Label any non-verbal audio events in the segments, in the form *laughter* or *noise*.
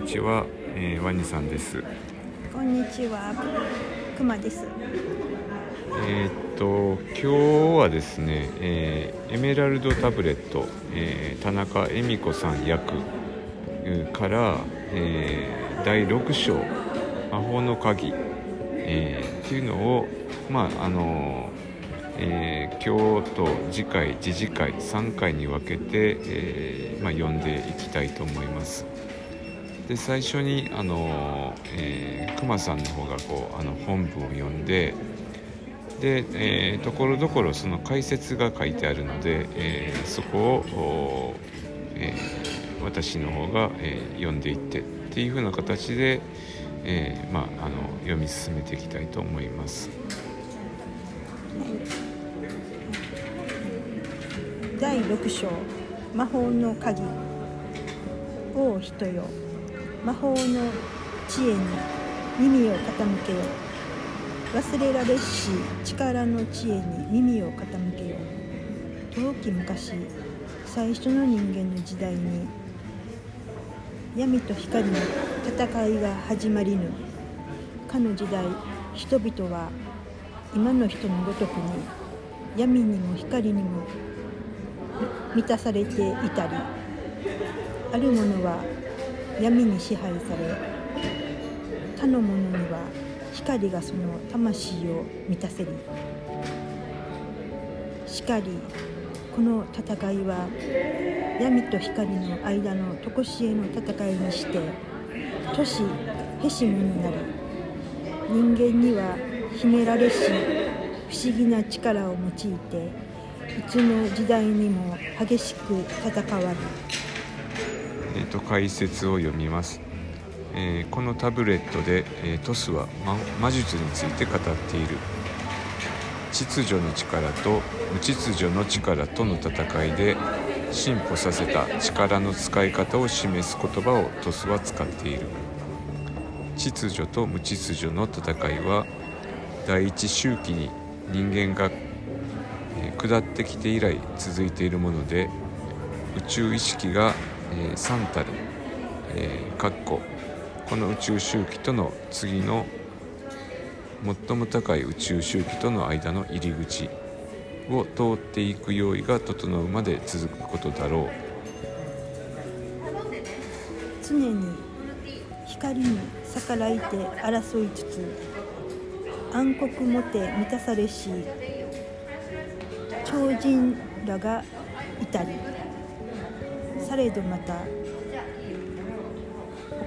にちは、えー、ワニさんです。こんにちは。くまです。えー、っと今日はですね、えー、エメラルドタブレット、えー、田中恵美子さん役から、えー、第6章「魔法の鍵」えー、っていうのをまああのえー、今日と次回次次回3回に分けて、えーまあ、読んでいきたいと思いますで最初にあの、えー、熊さんの方がこうあの本文を読んでで、えー、ところどころその解説が書いてあるので、えー、そこを、えー、私の方が、えー、読んでいってっていう風な形で、えーまあ、あの読み進めていきたいと思います。第6章魔法の鍵王人よ魔法の知恵に耳を傾けよ忘れられし力の知恵に耳を傾けよ遠き昔最初の人間の時代に闇と光の戦いが始まりぬ。かの時代人々は今の人のごとくに闇にも光にも満たされていたり。ある者は闇に支配され他の者には光がその魂を満たせり。しかりこの戦いは闇と光の間の常しえの戦いにして都市へしもになり人間には秘められし不思議な力を用いていつの時代にも激しく戦わる、と、解説を読みます、えー、このタブレットで、えー、トスは魔術について語っている。秩序の力と無秩序の力との戦いで進歩させた力の使い方を示す言葉をトスは使っている。秩序と無秩序の戦いは第一周期に人間が下ってきて以来続いているもので宇宙意識が、えー、3たる、えー、かっここの宇宙周期との次の最も高い宇宙周期との間の入り口を通っていく用意が整うまで続くことだろう。常に光に逆らいて争いつつ暗黒もて満たされし超人らがいたり。されどまた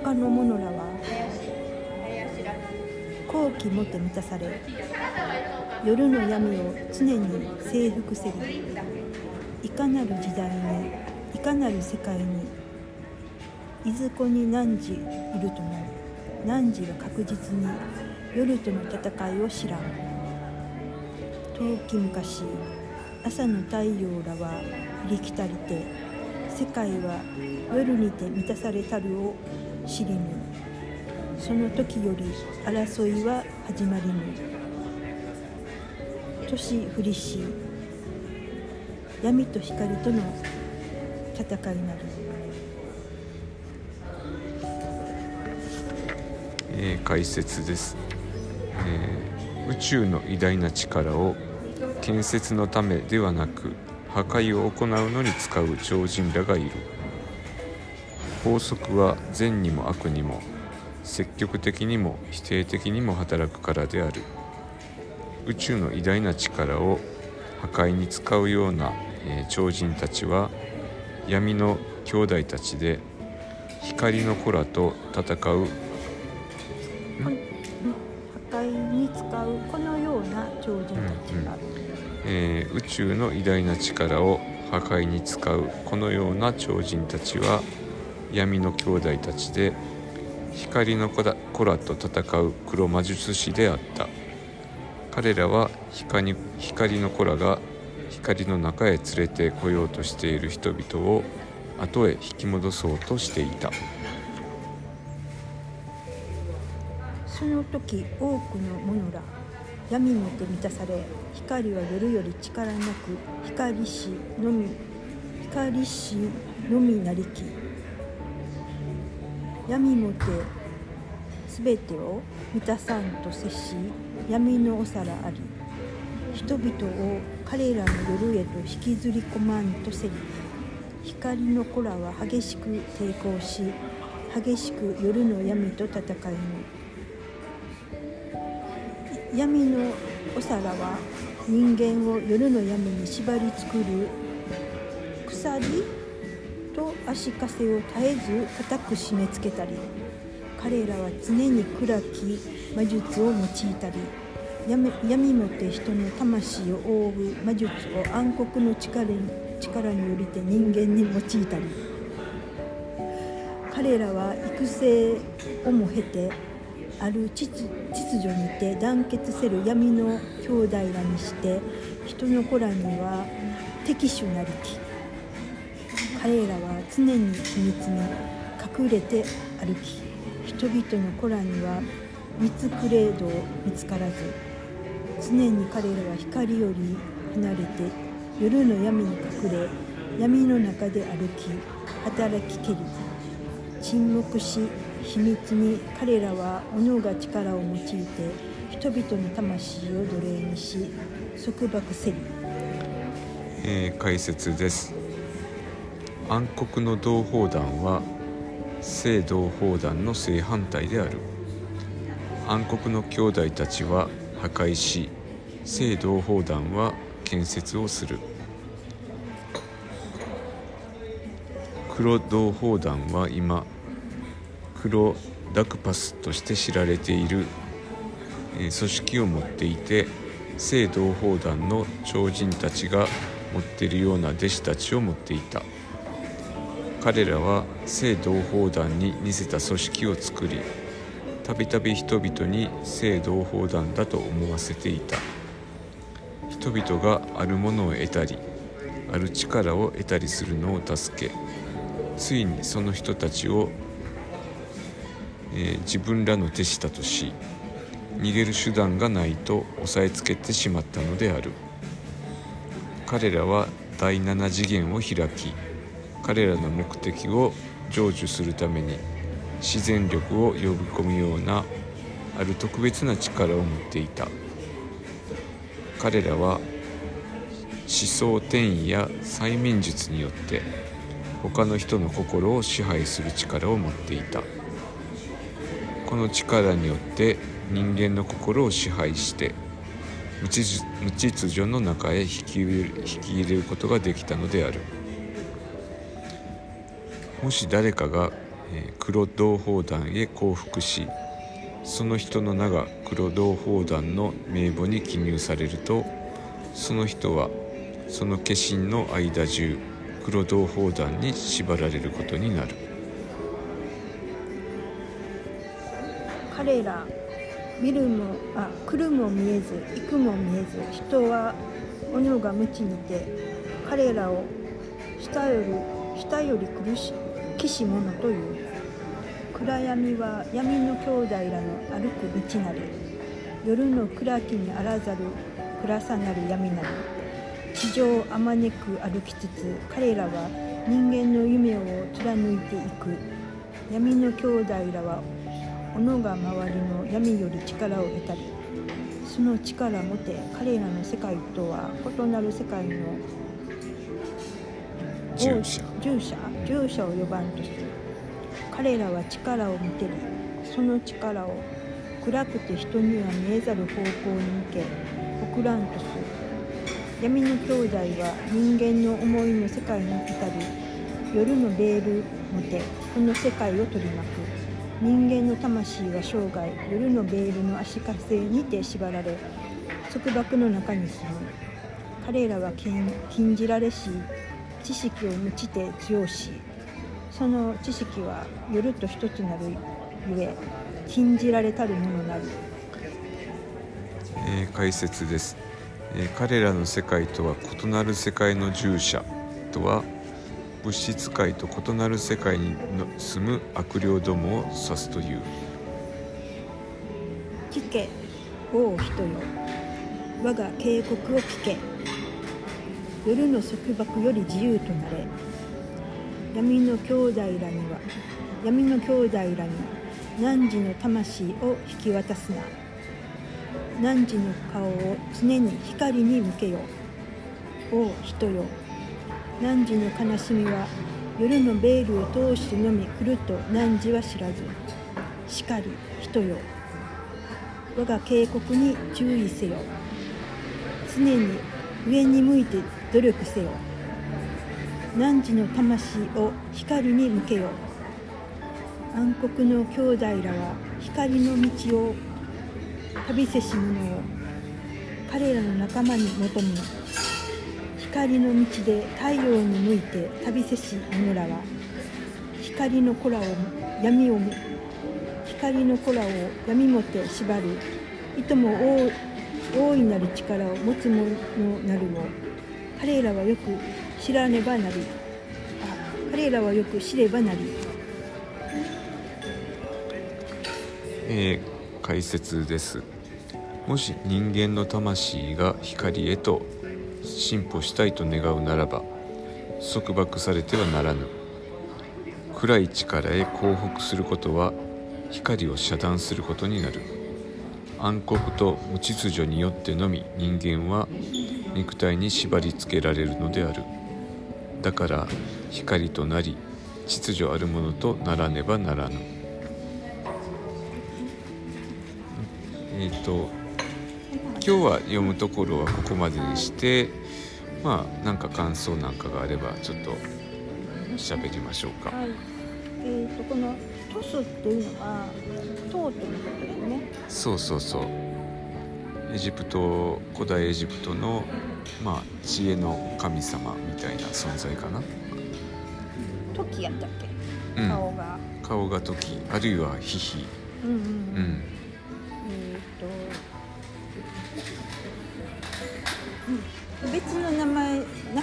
他の者らは好奇もて満たされ夜の闇を常に征服せりいかなる時代にいかなる世界にいずこに汝いるとも汝は確実に夜との戦いを知らん。遠き昔朝の太陽らはりきたりて世界は夜にて満たされたるを知りぬ。その時より争いは始まりぬ。年降りし闇と光との戦いなる、えー、解説です、えー、宇宙の偉大な力を建設のためではなく破壊を行うのに使う超人らがいる。法則は善にも悪にも積極的にも否定的にも働くからである。宇宙の偉大な力を破壊に使うような、えー、超人たちは闇の兄弟たちで光の子らと戦う。えー、宇宙の偉大な力を破壊に使うこのような超人たちは闇の兄弟たちで光の子らと戦う黒魔術師であった。彼らは光光の子らが光の中へ連れてこようとしている人々を後へ引き戻そうとしていた。その時多くの者ら闇にて満たされ光は夜より力なく光しのみ光しのみなりき。闇もてすべてを満たさんと接し闇のお皿あり。人々を彼らの夜へと引きずり込まんとせり。光の子らは激しく抵抗し激しく夜の闇と戦いぬ闇のお皿は人間を夜の闇に縛り作る鎖と足かせを絶えず固く締め付けたり彼らは常に暗き魔術を用いたり闇闇もて人の魂を覆う魔術を暗黒の力に力によりて人間に用いたり。彼らは育成をも経てある秩序にて団結せる闇の兄弟らにして人の子らには敵手なりき彼らは常に秘密に隠れて歩き人々の子らには見つくれど見つからず常に彼らは光より離れて夜の闇に隠れ闇の中で歩き働きけり沈黙し秘密に彼らは斧が力を用いて人々の魂を奴隷にし束縛せり、えー解説です。暗黒の同胞団は正同胞団の正反対である。暗黒の兄弟たちは破壊し正同胞団は建設をする。黒同胞団は今黒ダクパスとして知られているえ組織を持っていて正同胞団の超人たちが持っているような弟子たちを持っていた。彼らは正同胞団に似せた組織を作りたびたび人々に正同胞団だと思わせていた。人々があるものを得たりある力を得たりするのを助けついにその人たちを、えー自分らの弟子だとし逃げる手段がないと押さえつけてしまったのである。彼らは第7次元を開き彼らの目的を成就するために自然力を呼び込むようなある特別な力を持っていた。彼らは思想転移や催眠術によって他の人の心を支配する力を持っていた。この力によって人間の心を支配して無秩序の中へ引き入れることができたのである。もし誰かが、黒同胞団へ降伏しその人の名が黒同胞団の名簿に記入されるとその人はその化身の間中黒同胞団に縛られることになる。彼ら見るもあ来るも見えず行くも見えず人は斧が無知にて彼らを下より下より苦しきし者という。暗闇は闇の兄弟らの歩く道なり夜の暗きにあらざる暗さなる闇なり。地上をあまねく歩きつつ彼らは人間の夢を貫いていく。闇の兄弟らは斧が周りの闇より力を得たりその力もて彼らの世界とは異なる世界の従者。従者従者を呼ばんとする。彼らは力を持てりその力を暗くて人には見えざる方向に向け送らんとする。闇の兄弟は人間の思いの世界にいたり夜のベールもてこの世界を取り巻く人間の魂は生涯夜のベールの足かせにて縛られ束縛の中に住む。彼らは禁じられし知識を無知て強しその知識は夜と一つなるゆえ禁じられたるものなりえー解説です、えー彼らの世界とは異なる世界の従者とは物質界と異なる世界に住む悪霊どもを指すという。聞け王人よ。我が警告を聞け。夜の束縛より自由となれ。闇の兄弟らには闇の兄弟らに汝の魂を引き渡すな。汝の顔を常に光に向けよ。お人よ。汝の悲しみは夜のベールを通してのみ来ると汝は知らず。しかり人よ。我が警告に注意せよ。常に上に向いて努力せよ。汝の魂を光に向けよ。暗黒の兄弟らは光の道を旅せし者を彼らの仲間に求む光の道で太陽に向いて旅せし者らは光の子らを闇を光の子らを闇もて縛る。いとも大大いなる力を持つ者なるも彼らはよく知らねばなり。あ彼らはよく知ればなり。えー解説です。もし人間の魂が光へと進歩したいと願うならば束縛されてはならぬ。暗い力へ降伏することは光を遮断することになる。暗黒と無秩序によってのみ人間は肉体に縛り付けられるのである。だから光となり秩序あるものとならねばならぬ。えっ、と今日は読むところはここまでにしてまあなんか感想なんかがあればちょっと喋りましょうか。はい。えー、とこのトスっていうのはトートのことですね。そうそうそう。エジプト古代エジプトのまあ知恵の神様みたいな存在かな。トキやったっけ？うん。顔が、顔が時。あるいはヒヒうんうん。うん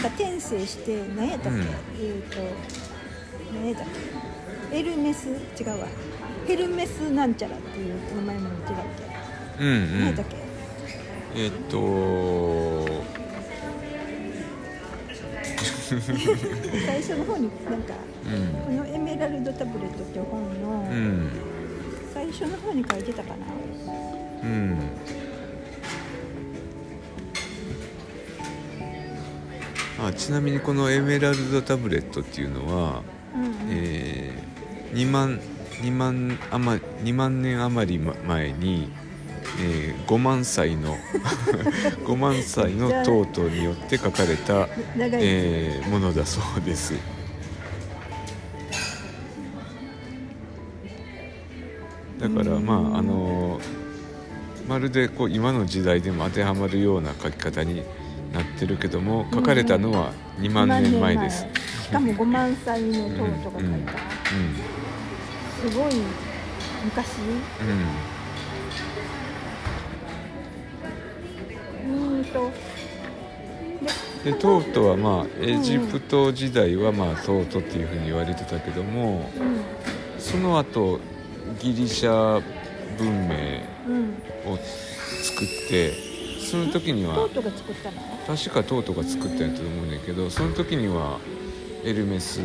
か転生して何やったっけ、うん。えー、と何やったっけ？エルメス？違うわ。ヘルメスなんちゃらっていう名前も違うっけ、うんうん。何やったっけ？えっと *laughs* 最初の方になんかうん。この「エメラルド・タブレット」っていう本のうん。最初の方に書いてたかな？うんあちなみにこのエメラルドタブレットっていうのは、うんうん。えー、2万2万余2万年余りま前に、えー5万歳の *laughs* 5万歳のトートによって書かれた、えーものだそうです。だからまああのまるでこう今の時代でも当てはまるような書き方になってるけども書かれたのは2万年前です。しかも5万歳のトートが書いた、すごい昔。うん。とでトートはまあエジプト時代はまあトートっていうふうに言われてたけどもうん。その後ギリシャ文明うんを作ってその時には。トートが作ったの？確かトートが作ったんやと思うんだけどその時にはエルメス。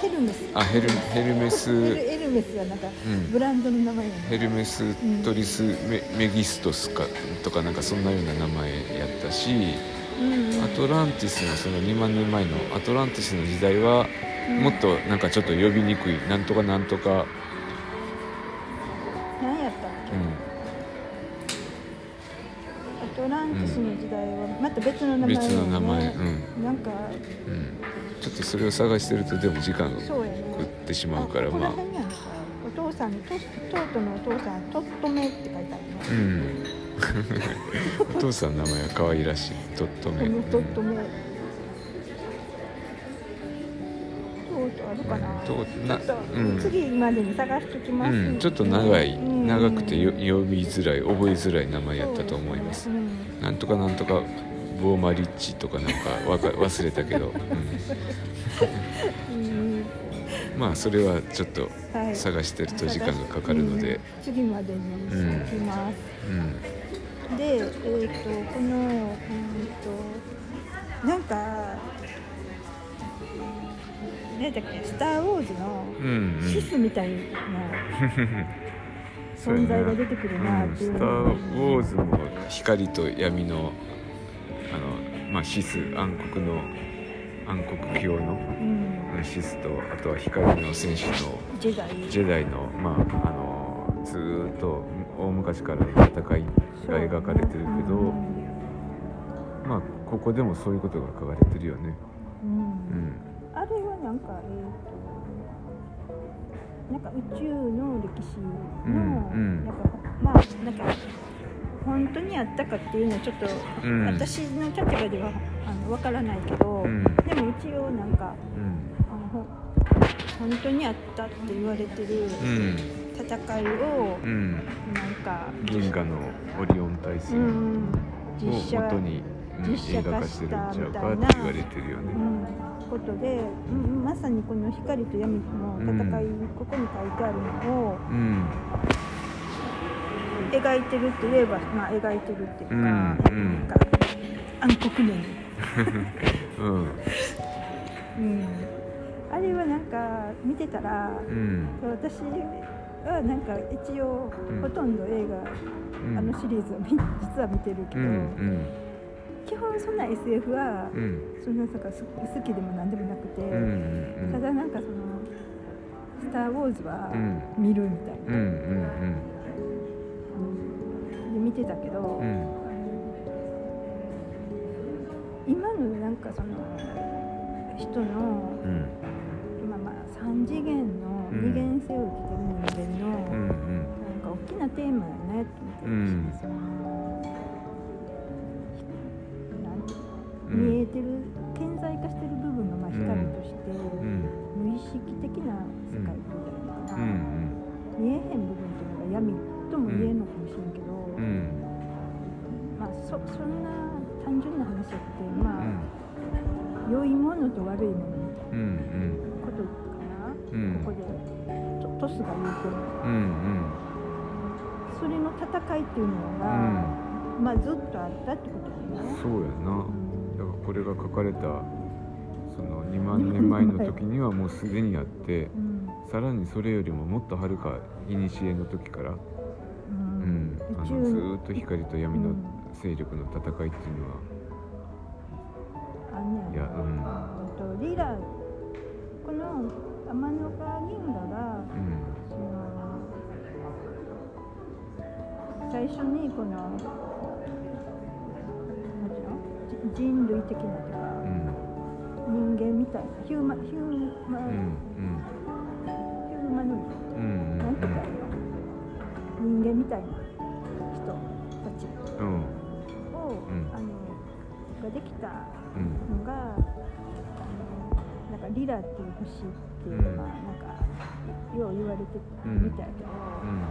ヘルメス。あヘルヘルメス。エルメスはなんかうん。ブランドの名前やね、ヘルメストリスメメギストスかとかなんかそんなような名前やったしうんうん。アトランティスのその2万年前のアトランティスの時代はうん。もっとなんかちょっと呼びにくいなんとかなんとか、また別の名前やね別の名前うん。なんか。うん、ちょっとそれを探してるとでも時間が食ってしまうからまあ。お父さんにトトートのお父さんトットメって書いてあるね。うん。*laughs* お父さんの名前は可愛らしい。トットメこのトットメトートあるかな。うん。次までに探してきます、うん、ちょっと長い。うん。長くてよ呼びづらい覚えづらい名前やったと思います。そうですね。なんとかなんとかボーマリッチとかなんかわか忘れたけど、うん。うんうんまあそれはちょっとはい。探してると時間がかかるので、うん次までにしてきます、うん。でえっ、とこのうんとなんか何だっけ「スター・ウォーズ」のうんうん。シスみたいな *laughs* 存在が出てくるなっていうスター・ウォーズも光と闇のあの、まあ、シス暗黒の暗黒教のうん、シスとあとは光の戦士のジェダイ。ジェダイの,、まあ、あのずーっと大昔からの戦いが描かれてるけど、うん。まあここでもそういうことが書かれてるよね。うん。うん。あれはなんかえー、となんか宇宙の歴史の、うんうん。なんかまあなんか本当にあったかっていうのはちょっと、うん。私の立場ではあのわからないけど、うん。でも一応なんかうん。あのほ本当にあったって言われてるうん。戦いをうん。なんか、銀河のオリオン体う制を元に、うん実写映画化してるんちゃたみたいなうかって言われてるよね。うん、ことで、うんまさにこの光と闇の戦い、ここに書いてあるのをうん描いてるって言えば、まあ、描いてるっていうか、うんうん。なんか暗黒面、*laughs* うん。うん、あれはなんか見てたらうん。私はなんか一応うん。ほとんど映画、うん。あのシリーズを見実は見てるけど、うんうん。基本そんな SF は、うん。そんなかす好きでもなんでもなくて、うんうんただなんかその「スター・ウォーズ」はうん。見るみたいな、うんうんで見てたけど、うん。うん今のなんかその人の、うん。まあまあ3次元のうん。二元性を生きてる人間の、うんなんか大きなテーマやねって思って、うんそのなんていうのうん。見えてる顕在化してる部分がまあ光として、うん。無意識的な世界みたいな。見えへん部分っていうのが闇とも言えんのかもしれんけど、うん。まあそそんな単純な話やってまあ、うん。良いものと悪いものみたいうん。なことかな、うん。ここでトトスが言うてるうんうん。それの戦いっていうのが、まあずっとあったってことだよね。そうやな。だからこれが書かれたその2万年前の時にはもうすでにあってうん。さらにそれよりももっとはるか古の時から、あのずーっと光と闇のうん。勢力の戦いっていうのはあんねんいやうん。うんとリラこの天の川銀河がうん。その最初にこのなんていうの？じ人類的なというかうん。人間みたいなヒューマヒューマ、うんヒューマノイド。うんうんなんていうか人間みたいなあのができたうん。のがなんかリラっていう星っていうのが、うん。なんかよう言われてうんみたいけど、うん。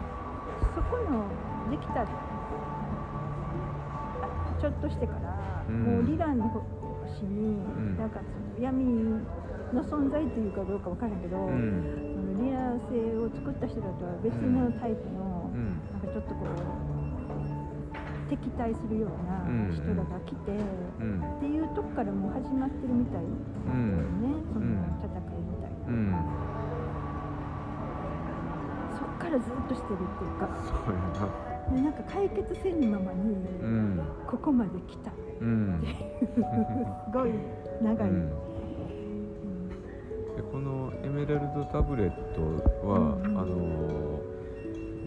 そこのできたあちょっとしてから、うん。もうリラの星に、ん。なんかその闇の存在というかどうかわからんけど、うん。リラ星を作った人らとは別のタイプの、うん。なんかちょっとこう敵対するような人らが来て、うん。っていうとこからもう始まってるみたい。だよね、その戦いみたい。な、うん。そっからずっとしてるっていうか。そうやな。でなんか解決せぬままにうん。ここまで来た。うん。すごい長い、でこのエメラルドタブレットは、あの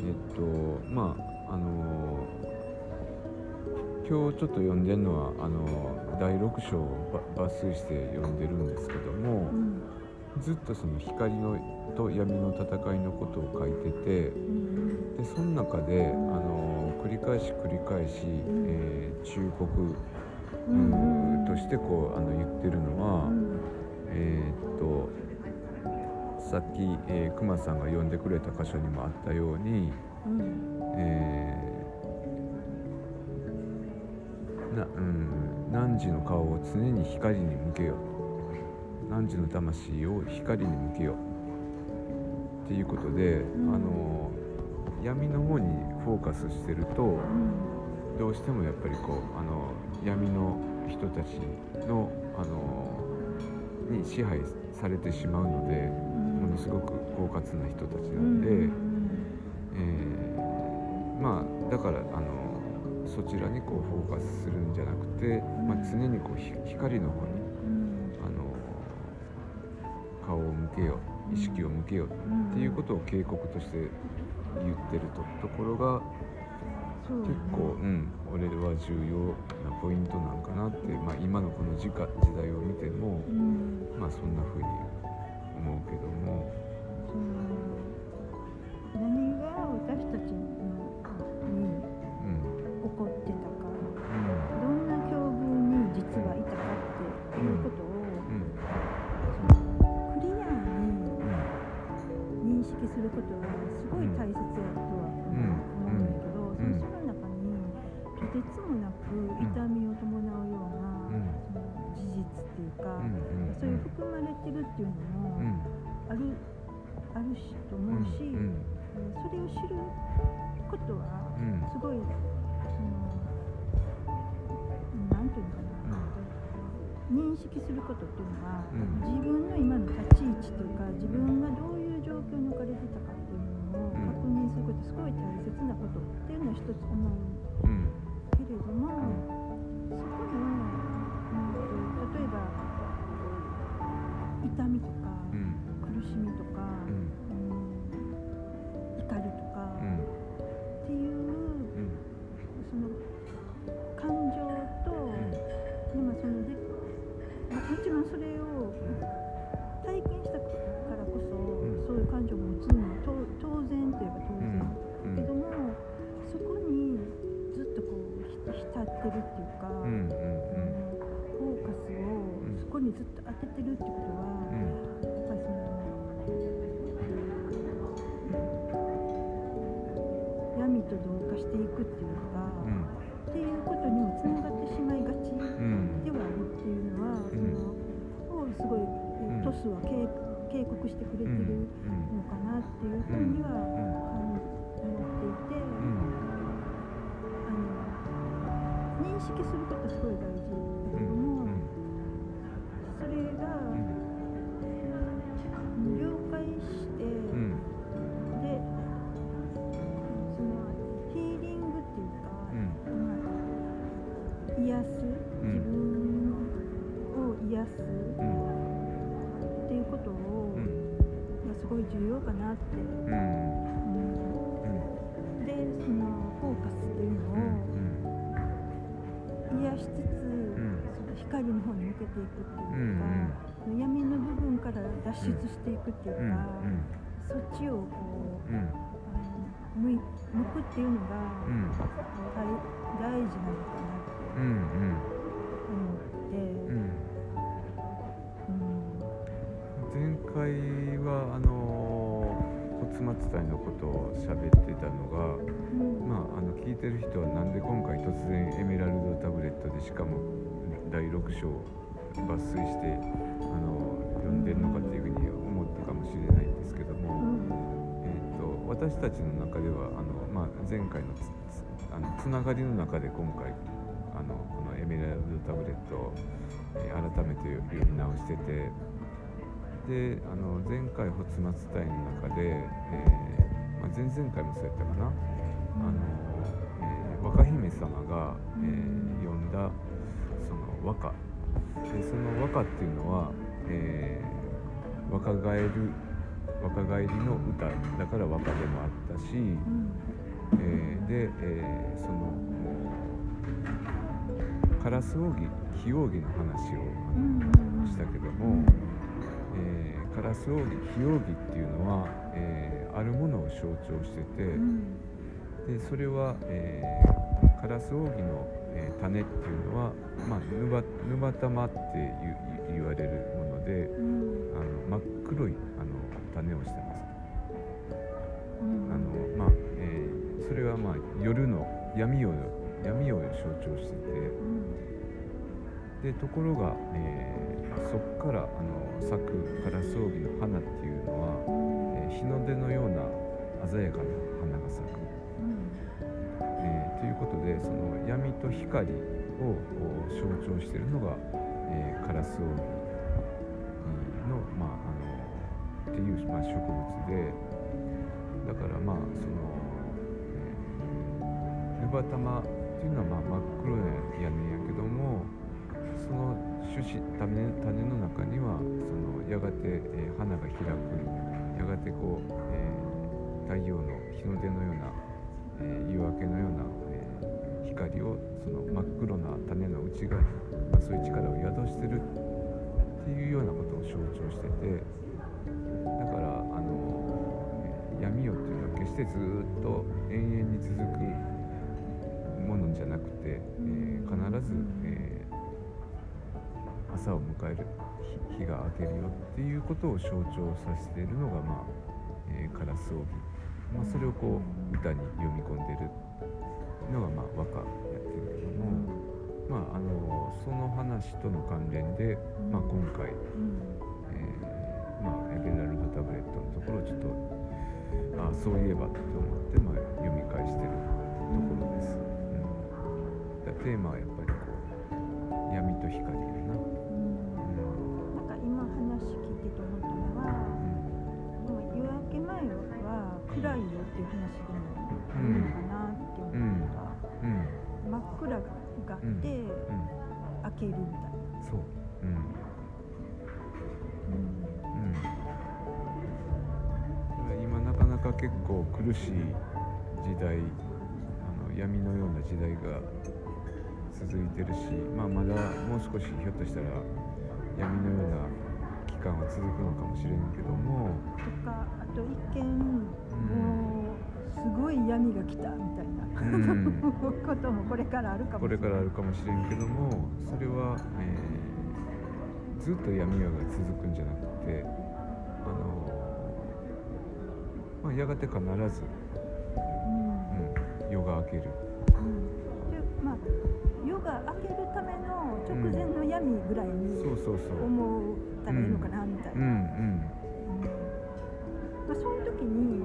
えっとまああの今日ちょっと読んでるのはあの第6章をば抜粋して読んでるんですけども、うん。ずっとその光のと闇の戦いのことを書いててうん。でその中であの繰り返し繰り返し、ん。えー忠告、うんうんとしてこうあの言ってるのは、うん。えーっとさっき、えー、熊さんが読んでくれた箇所にもあったように、うん。えーなうん、汝の顔を常に光に向けよ汝の魂を光に向けよっていうことで、ん。あの闇の方にフォーカスしてるとうん。どうしてもやっぱりこうあの闇の人たちのあのに支配されてしまうのでものすごく狡猾な人たちなんで、うん。えーまあだからあのそちらにこうフォーカスするんじゃなくて、まあ、常にこうひ光の方にうん。あの顔を向けよう意識を向けようっていうことを警告として言ってるとところが結構、うん、俺は重要なポイントなんかなって、まあ、今のこの時間時代を見ても、うん。まあそんな風に思うけども、何が私たちのにとてつもなく痛みを伴うような、うん。その事実っていうか、うんそういう含まれてるっていうのもうんある、あるしと思うし、それを知ることはうん。すごい、そのなんていうのかな、認識することっていうのは、うん。自分の今の立ち位置というか自分がどういう状況に置かれてたかっていうのをうん。確認することすごい大切なことっていうのは一つ思う。うん。けれども、そこの、うんと例えば痛みとか、うん。苦しみとか、にずっと当ててるってことは、やっぱりその闇と同化していくっていうか、うんっていうことにもつながってしまいがちうんではあるっていうのは、そのをすごい、トスは警警告してくれてるのかなっていうふうには感思っていて、認識することはすごい大事いくっていうか、闇の部分から脱出していくっていうか、そっちをこうあの向い向くっていうのが、大大事なのかなって思って、うん。前回はあの骨末体のことを喋ってたのが、うん。まあ、あの聞いてる人はなん。で今回突然エメラルドタブレットでしかも第6章を抜粋してあの読んでるのかっていうふうに思ったかもしれないんですけどうも、ん。えー、と私たちの中ではあの、まあ、前回のつつあのつながりの中で今回あのこのエメラルドタブレットを、えー改めて読み直しててであの前回「発末体」の中で、えーまあ、前々回もそうやったかな、あのえー若姫様が、えー読んだその和歌でその和歌っていうのは、えー若返る若返りの歌。だから和歌でもあったし、うん。えーで、えーそのカラス扇非扇の話をしたけども、えーカラス扇非扇っていうのは、えーあるものを象徴してて、うん。でそれは、えーカラス扇の、えー種っていうのは、まあ、ぬば沼玉って言言われるものでうんあの真っ黒いあの種をしてます。うんあのまあえーそれはまあ夜の闇を闇を象徴しててでところが、えーそこからあの咲くカラス扇の花っていうのは、えー日の出のような鮮やかな花が咲く。ことでその闇と光を象徴しているのが、えーカラス扇っていう、まあ、植物でだからまあその、えー、ヌバタマっていうのはまあ真っ黒やねんやけどもその種子種種の中にはそのやがて、えー、花が開くやがてこう、えー、太陽の日の出のような、えー、夕明けのような、光をその真っ黒な種の内側に、まあ、そういう力を宿してるっていうようなことを象徴しててだからあの闇夜っていうのは決してずっと永遠に続くものじゃなくて、えー、必ず、えー、朝を迎える日が明けるよっていうことを象徴させているのが、まあえー、カラス扇、まあ、それをこう歌に読み込んでるのが、まあ、和歌やってるけども。まあ、あのその話との関連で、まあ、今回、えー、まあ、エベラルドタブレットのところをちょっとあそういえばと思って、まあ、読み返してる構苦しい時代あの闇のような時代が続いてるし、まあ、まだもう少しひょっとしたら闇のような期間は続くのかもしれんけどもとかあと一見もうすごい闇が来たみたいな *laughs* こともこれからあるかもこれからあるかもしれんけどもそれは、えー、ずっと闇夜が続くんじゃなくてやがて必ず、うんうん、夜が明ける。うん。でまあ、夜が明けるための直前の闇ぐらいに思ったらいいのかなみたいな。まあ、その時に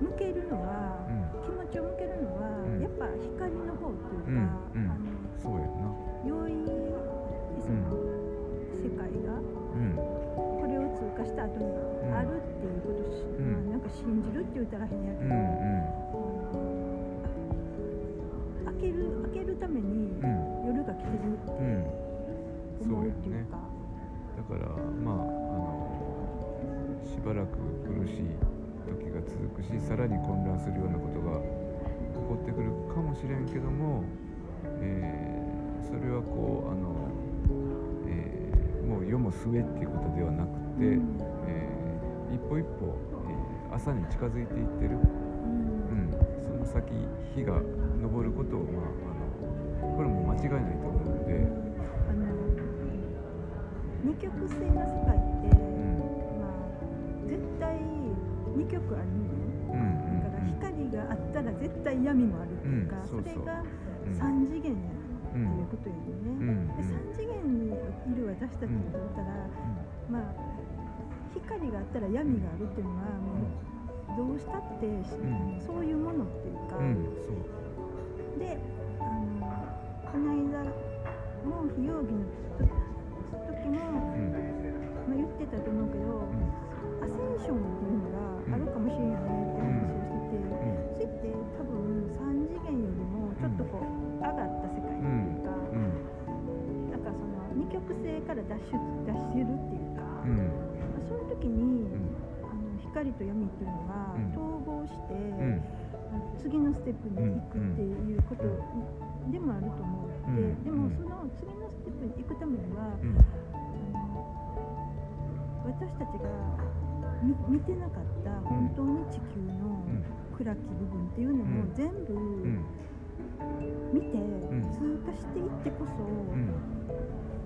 向けるのは、気持ちを向けるのは、やっぱ光の方っていうか、あのそうやな。良いその、世界が、これを通過した後にあるって信じるって言ったら変やけど、開ける開けるために夜が来てるって思うっていうか。だからまああのしばらく苦しい時が続くしさらに混乱するようなことが起こってくるかもしれんけども、えー、それはこうあの、えー、もう世も末っていうことではなくて、うん、えー、一歩一歩、え朝に近づいていってる、うん、その先日が昇ることを、まあ、あのこれも間違いないと思うので。あの二極性の世界って、うん、まあ絶対2曲あるのね、だから光があったら絶対闇もあるっていうか、それが3次元やっていうことやね、で3次元にいる私たちにとったら、まあ光があったら闇があるっていうのはもうどうしたって、そういうものっていう。か、であのこの間もう非曜日の時も、まあ、言ってたと思うけど、アセンションっていうのがあるかもしれないって話をしてて、それって多分3次元よりもちょっとこう上がった世界っていうか、なんかその二極性から脱出脱してるっていうか、まあ、そういう時に、あの光と闇っていうのが統合して、次のステップに行くっていうことでもあると思って、でもその次のステップに行くためには、私たちが見てなかった本当に地球の暗き部分っていうのも全部見て通過していってこそ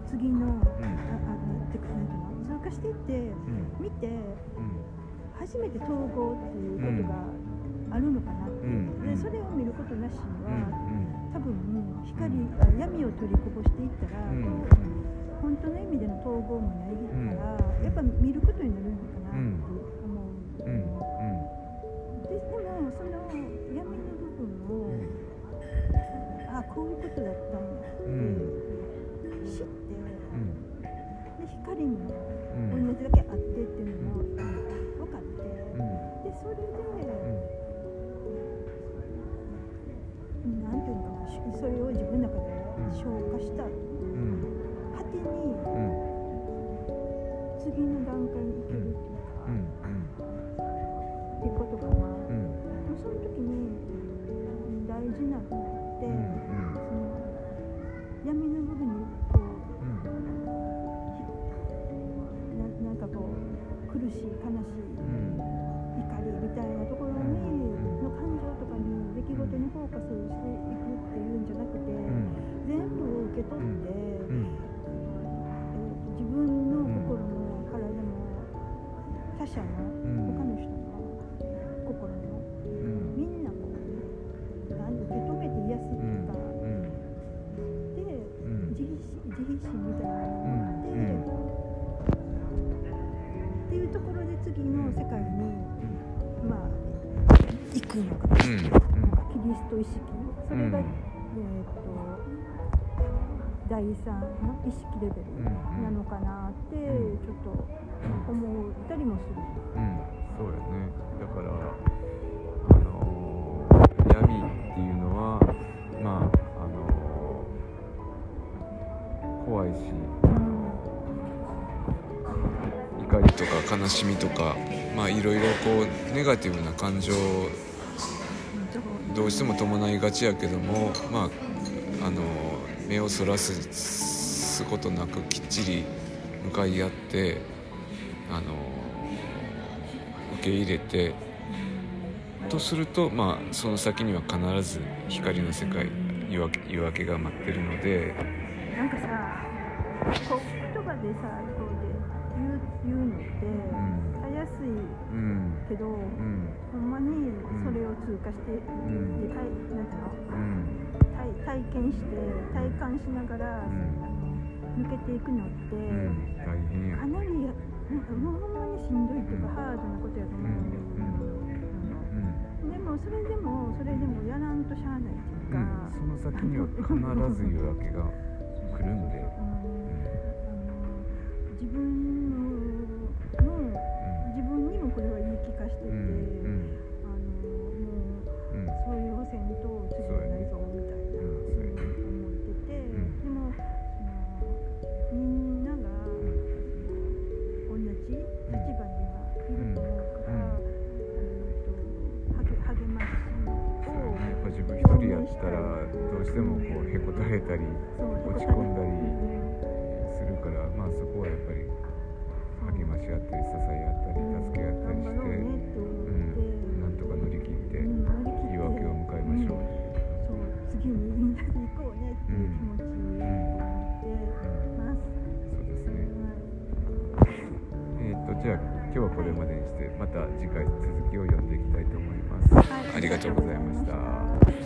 次の、ああてかなんていうの通過していって見て初めて統合っていうことがあるのかなって、でそれを見ることなしには多分光あ闇を取りこぼしていったら、本当の意味での統合もないから、やっぱ見ることになる消化した。果てに次の段階に行けるっていうか、っていうことかな、うんその時に大事なのって、その闇の部分にこううんななんかこう苦しい悲しい怒りみたいなところに、の感情とかに出来事にフォーカスしていくっていうんじゃなくて、受け取って、自分の心も体も他者の、ん他の人の心もうん。みんなこうなん受け止めて癒すっていうか、でうん。自費心みたいなのがあって、っていうところで次の世界にまあ行くのかな、うん。キリスト意識。それが、うん。えー、と第三の意識レベルなのかなってうん。ちょっと思ったりもする。うん。そうやね。だからあのー闇っていうのはまああのー怖いし怒りとか悲しみとかまあいろいろこうネガティブな感情をどうしても伴いがちやけどもまあ目をそらすことなくきっちり向かい合ってあの受け入れてとするとまあその先には必ず光の世界夜明けが待ってるのでなんかさこう言葉でさこうで言う言うのってうん。たやすいうんけど、うん。ほんまにそれを通過して、ん。で体なんていうの？うん体体験して体感しながら、抜けていくのって、うん大変やかなりもうほんまにしんどいっていうか、うんハードなことやと思うんですけど、うん。でもそれでもそれでもやらんとしゃあないっていううか、ん、その先には必ず夜明けが来るんで、*laughs* 自分のたり落ち込んだりうんするからまあそこはやっぱり励まし合ったり支え合ったり助け合ったりして、うん、なんとか乗り切ってうん乗り切って。夜明けを迎えましょう、そう。次にみんなで行こうねっていう気持ちを持ってます。そうですね。はいえー、とじゃあ今日はこれまでにしてまた次回続きを読んでいきたいと思います、はい。ありがとうございました